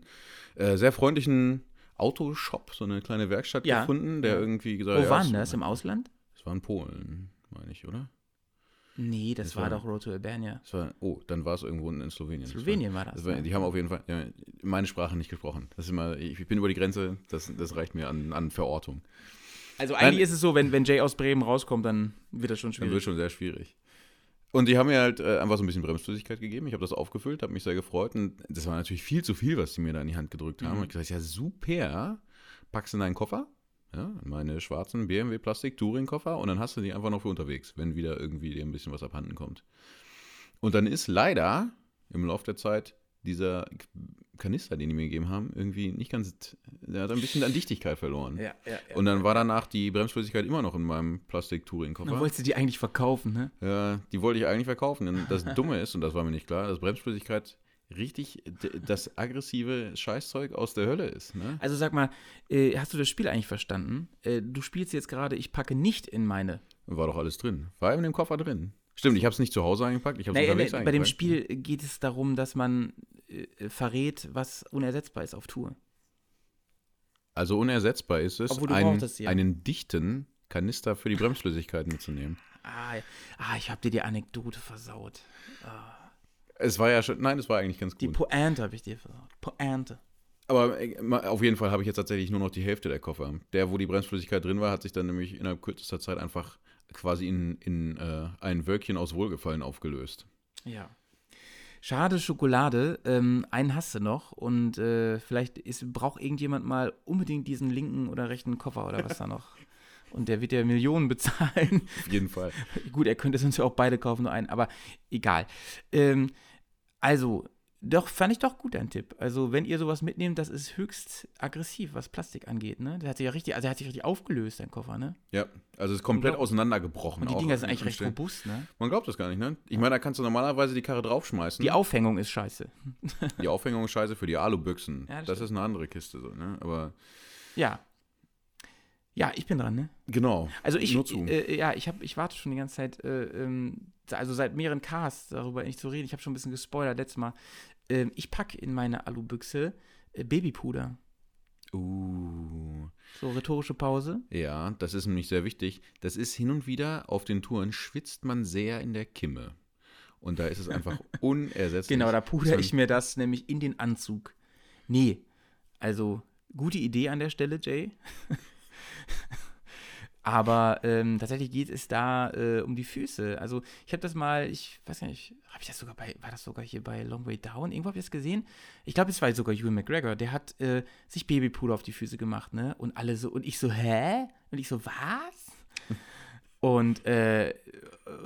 S1: äh, sehr freundlichen Autoshop, so eine kleine Werkstatt
S2: Ja.
S1: gefunden, der
S2: Ja.
S1: irgendwie gesagt
S2: Wo
S1: ja,
S2: waren das? Im Ausland?
S1: Das war in Polen, meine ich, oder?
S2: Nee, das,
S1: Das
S2: war
S1: war-
S2: doch Road to Albania.
S1: Das war, oh, dann war es irgendwo in Slowenien. Das
S2: Slowenien war das.
S1: Das war,
S2: ne?
S1: die haben auf jeden Fall ja, meine Sprache nicht gesprochen. Das ist immer, ich, bin über die Grenze, das, das reicht mir an, an Verortung.
S2: Also eigentlich ist es so, wenn, wenn Jay aus Bremen rauskommt, dann wird das schon
S1: Dann wird
S2: schwierig.
S1: schon sehr schwierig. Und die haben mir halt äh, einfach so ein bisschen Bremsflüssigkeit gegeben. Ich habe das aufgefüllt, habe mich sehr gefreut. Und das war natürlich viel zu viel, was die mir da in die Hand gedrückt haben.
S2: Mhm.
S1: Und ich gesagt, ja super, packst in deinen Koffer, ja, in meine schwarzen BMW Plastik Touring Koffer und dann hast du die einfach noch für unterwegs, wenn wieder irgendwie dir ein bisschen was abhanden kommt. Und dann ist leider im Laufe der Zeit dieser Kanister, den die mir gegeben haben, irgendwie nicht ganz, der hat ein bisschen an Dichtigkeit verloren.
S2: Ja, ja, ja.
S1: Und dann war danach die Bremsflüssigkeit immer noch in meinem Plastik Touring Koffer.
S2: dann wolltest du die eigentlich verkaufen, ne?
S1: Ja, die wollte ich eigentlich verkaufen. Das Dumme ist, und das war mir nicht klar, dass Bremsflüssigkeit richtig das aggressive Scheißzeug aus der Hölle ist. Ne?
S2: Also sag mal, äh, hast du das Spiel eigentlich verstanden? Äh, du spielst jetzt gerade, ich packe nicht in meine.
S1: War doch alles drin. War in dem Koffer drin. Stimmt, ich habe es nicht zu Hause eingepackt, ich habe es unterwegs
S2: bei dem
S1: eingepackt.
S2: Spiel geht es darum, dass man äh, verrät, was unersetzbar ist auf Tour.
S1: Also unersetzbar ist es,
S2: sie ja.
S1: einen dichten Kanister für die Bremsflüssigkeit mitzunehmen.
S2: Ah, ah ich habe dir die Anekdote versaut.
S1: Es war ja schon, nein, es war eigentlich ganz
S2: Die
S1: gut.
S2: Pointe habe ich dir versaut. Pointe.
S1: Aber äh, auf jeden Fall habe ich jetzt tatsächlich nur noch die Hälfte der Koffer. Der, wo die Bremsflüssigkeit drin war, hat sich dann nämlich innerhalb kürzester Zeit einfach quasi in, in äh, ein Wölkchen aus Wohlgefallen aufgelöst.
S2: Ja. Schade Schokolade, ähm, einen hast du noch und äh, vielleicht ist, braucht irgendjemand mal unbedingt diesen linken oder rechten Koffer oder was da noch. Und der wird ja Millionen bezahlen.
S1: Auf jeden Fall.
S2: Gut, er könnte sonst ja auch beide kaufen, nur einen, aber egal. Ähm, also, doch, fand ich doch gut, dein Tipp. Also, wenn ihr sowas mitnehmt, das ist höchst aggressiv, was Plastik angeht, ne? Der hat sich ja richtig, also der hat sich richtig aufgelöst, dein Koffer, ne?
S1: Ja, also es ist komplett
S2: Unglaublich.
S1: auseinandergebrochen.
S2: Und die Dinger sind eigentlich recht robust, ne?
S1: Man glaubt das gar nicht, ne? Ich meine, da kannst du normalerweise die Karre draufschmeißen.
S2: Die Aufhängung ist scheiße.
S1: Die Aufhängung ist scheiße für die Alubüchsen.
S2: Ja, das
S1: das ist eine andere Kiste, so, ne? Aber
S2: Ja. Ja, ich bin dran, ne?
S1: genau.
S2: Also ich,
S1: zu.
S2: äh, ja, ich habe, ich warte schon die ganze Zeit, äh, ähm, also seit mehreren Casts darüber nicht zu reden. Ich habe schon ein bisschen gespoilert letztes Mal. Ähm, ich packe in meine Alubüchse äh, Babypuder.
S1: Uh.
S2: So rhetorische Pause.
S1: Ja, das ist nämlich sehr wichtig. Das ist hin und wieder auf den Touren schwitzt man sehr in der Kimme. Und da ist es einfach unersetzlich.
S2: Genau, da pudere ich mir das nämlich in den Anzug. Nee, also gute Idee an der Stelle, Jay. Aber ähm, tatsächlich geht es da äh, um die Füße. Also ich habe das mal, ich weiß gar nicht, habe ich das sogar bei, war das sogar hier bei Long Way Down? Irgendwo habe ich das gesehen. Ich glaube, es war sogar Ewan McGregor, der hat äh, sich Babypuder auf die Füße gemacht, ne? Und alle so, und ich so, hä? Und ich so, was? Und äh,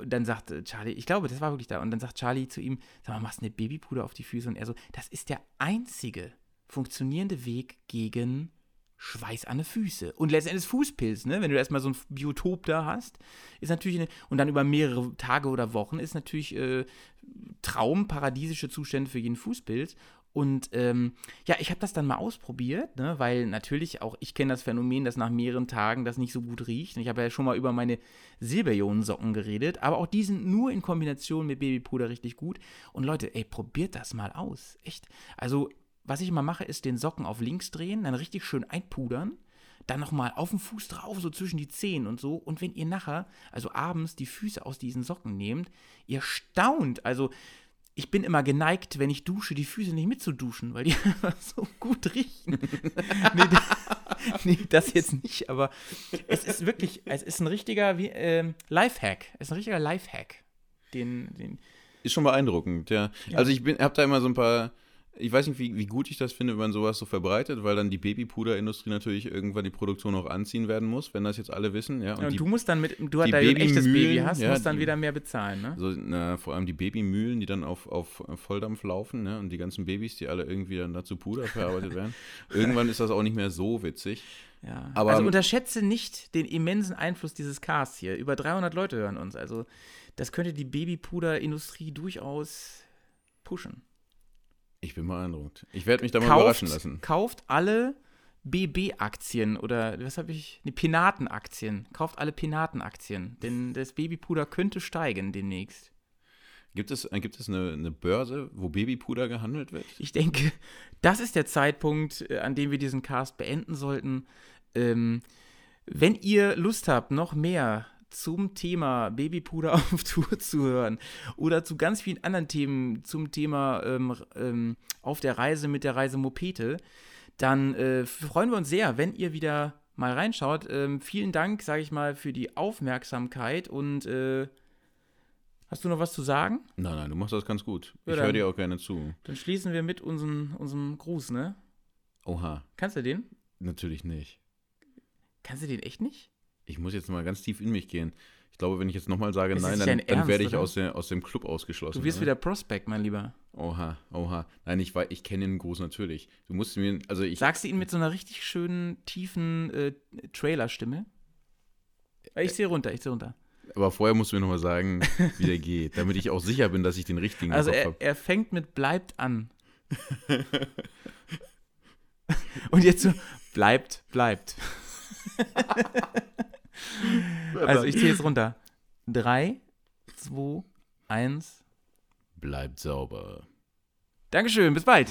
S2: dann sagt äh, Charlie, ich glaube, das war wirklich da, und dann sagt Charlie zu ihm, sag mal, machst du eine Babypuder auf die Füße? Und er so, das ist der einzige funktionierende Weg gegen Schweiß an den Füße. Und letztendlich Fußpilz, ne? Wenn du erstmal so ein Biotop da hast, ist natürlich, eine, und dann über mehrere Tage oder Wochen ist natürlich äh, Traum, paradiesische Zustände für jeden Fußpilz. Und ähm, ja, ich habe das dann mal ausprobiert, ne, weil natürlich auch ich kenne das Phänomen, dass nach mehreren Tagen das nicht so gut riecht. Ich habe ja schon mal über meine Silberionensocken geredet, aber auch die sind nur in Kombination mit Babypuder richtig gut. Und Leute, ey, probiert das mal aus. Echt. Also, was ich immer mache, ist den Socken auf links drehen, dann richtig schön einpudern, dann nochmal auf den Fuß drauf, so zwischen die Zehen und so. Und wenn ihr nachher, also abends, die Füße aus diesen Socken nehmt, ihr staunt. Also, ich bin immer geneigt, wenn ich dusche, die Füße nicht mitzuduschen, weil die so gut riechen. nee, da- nee, das jetzt nicht, aber es ist wirklich, es ist ein richtiger wie, ähm, Lifehack. Es ist ein richtiger Lifehack. Den, den,
S1: Ist schon beeindruckend, ja. Also ich habe da immer so ein paar ich weiß nicht, wie, wie gut ich das finde, wenn man sowas so verbreitet, weil dann die Babypuderindustrie natürlich irgendwann die Produktion auch anziehen werden muss, wenn das jetzt alle wissen. Ja,
S2: und,
S1: die,
S2: du musst dann mit, du
S1: die
S2: da ein echtes Baby hast,
S1: ja,
S2: musst dann
S1: die-
S2: wieder mehr bezahlen, ne?
S1: so, na, vor allem die Babymühlen, die dann auf, auf Volldampf laufen, ne, und die ganzen Babys, die alle irgendwie dann dazu Puder verarbeitet werden. Irgendwann ist das auch nicht mehr so witzig.
S2: Ja.
S1: Aber-
S2: also unterschätze nicht den immensen Einfluss dieses Casts hier. Über 300 Leute hören uns. Also das könnte die Babypuderindustrie durchaus pushen.
S1: Ich bin beeindruckt. Ich werde mich da mal überraschen lassen.
S2: kauft alle BB-Aktien oder was habe ich? Ne, Penaten-Aktien. Kauft alle Penaten-Aktien. Denn das Babypuder könnte steigen demnächst.
S1: Gibt es, äh, gibt es eine, eine Börse, wo Babypuder gehandelt wird?
S2: Ich denke, das ist der Zeitpunkt, äh, an dem wir diesen Cast beenden sollten. Ähm, wenn ihr Lust habt, noch mehr zum Thema Babypuder auf Tour zu hören oder zu ganz vielen anderen Themen zum Thema ähm, ähm, auf der Reise mit der Reise Mopete, dann äh, freuen wir uns sehr, wenn ihr wieder mal reinschaut. Ähm, vielen Dank, sage ich mal, für die Aufmerksamkeit und äh, hast du noch was zu sagen?
S1: Nein, nein, du machst das ganz gut.
S2: Ja,
S1: Ich höre dir auch gerne zu.
S2: Dann schließen wir mit unserem, unserem Gruß, ne?
S1: Oha,
S2: Kannst du den?
S1: natürlich nicht.
S2: Kannst du den echt nicht?
S1: Ich muss jetzt mal ganz tief in mich gehen. Ich glaube, wenn ich jetzt nochmal sage
S2: Es
S1: nein, dann, dann werde ich aus, der, aus dem Club ausgeschlossen.
S2: Du wirst
S1: oder?
S2: wieder Prospect, mein Lieber.
S1: Oha, oha. Nein, ich, ich kenne den Gruß natürlich. Du musst mir, also ich,
S2: Sagst du ihn mit so einer richtig schönen, tiefen äh, Trailer-Stimme? Ich sehe runter, ich sehe runter.
S1: aber vorher musst du mir nochmal sagen, wie der geht, damit ich auch sicher bin, dass ich den richtigen
S2: Also
S1: Kopf
S2: er,
S1: habe.
S2: er fängt mit bleibt an. Und jetzt so, bleibt, bleibt. also ich zähle jetzt runter. Drei, zwei, eins.
S1: Bleibt sauber.
S2: Dankeschön, bis bald.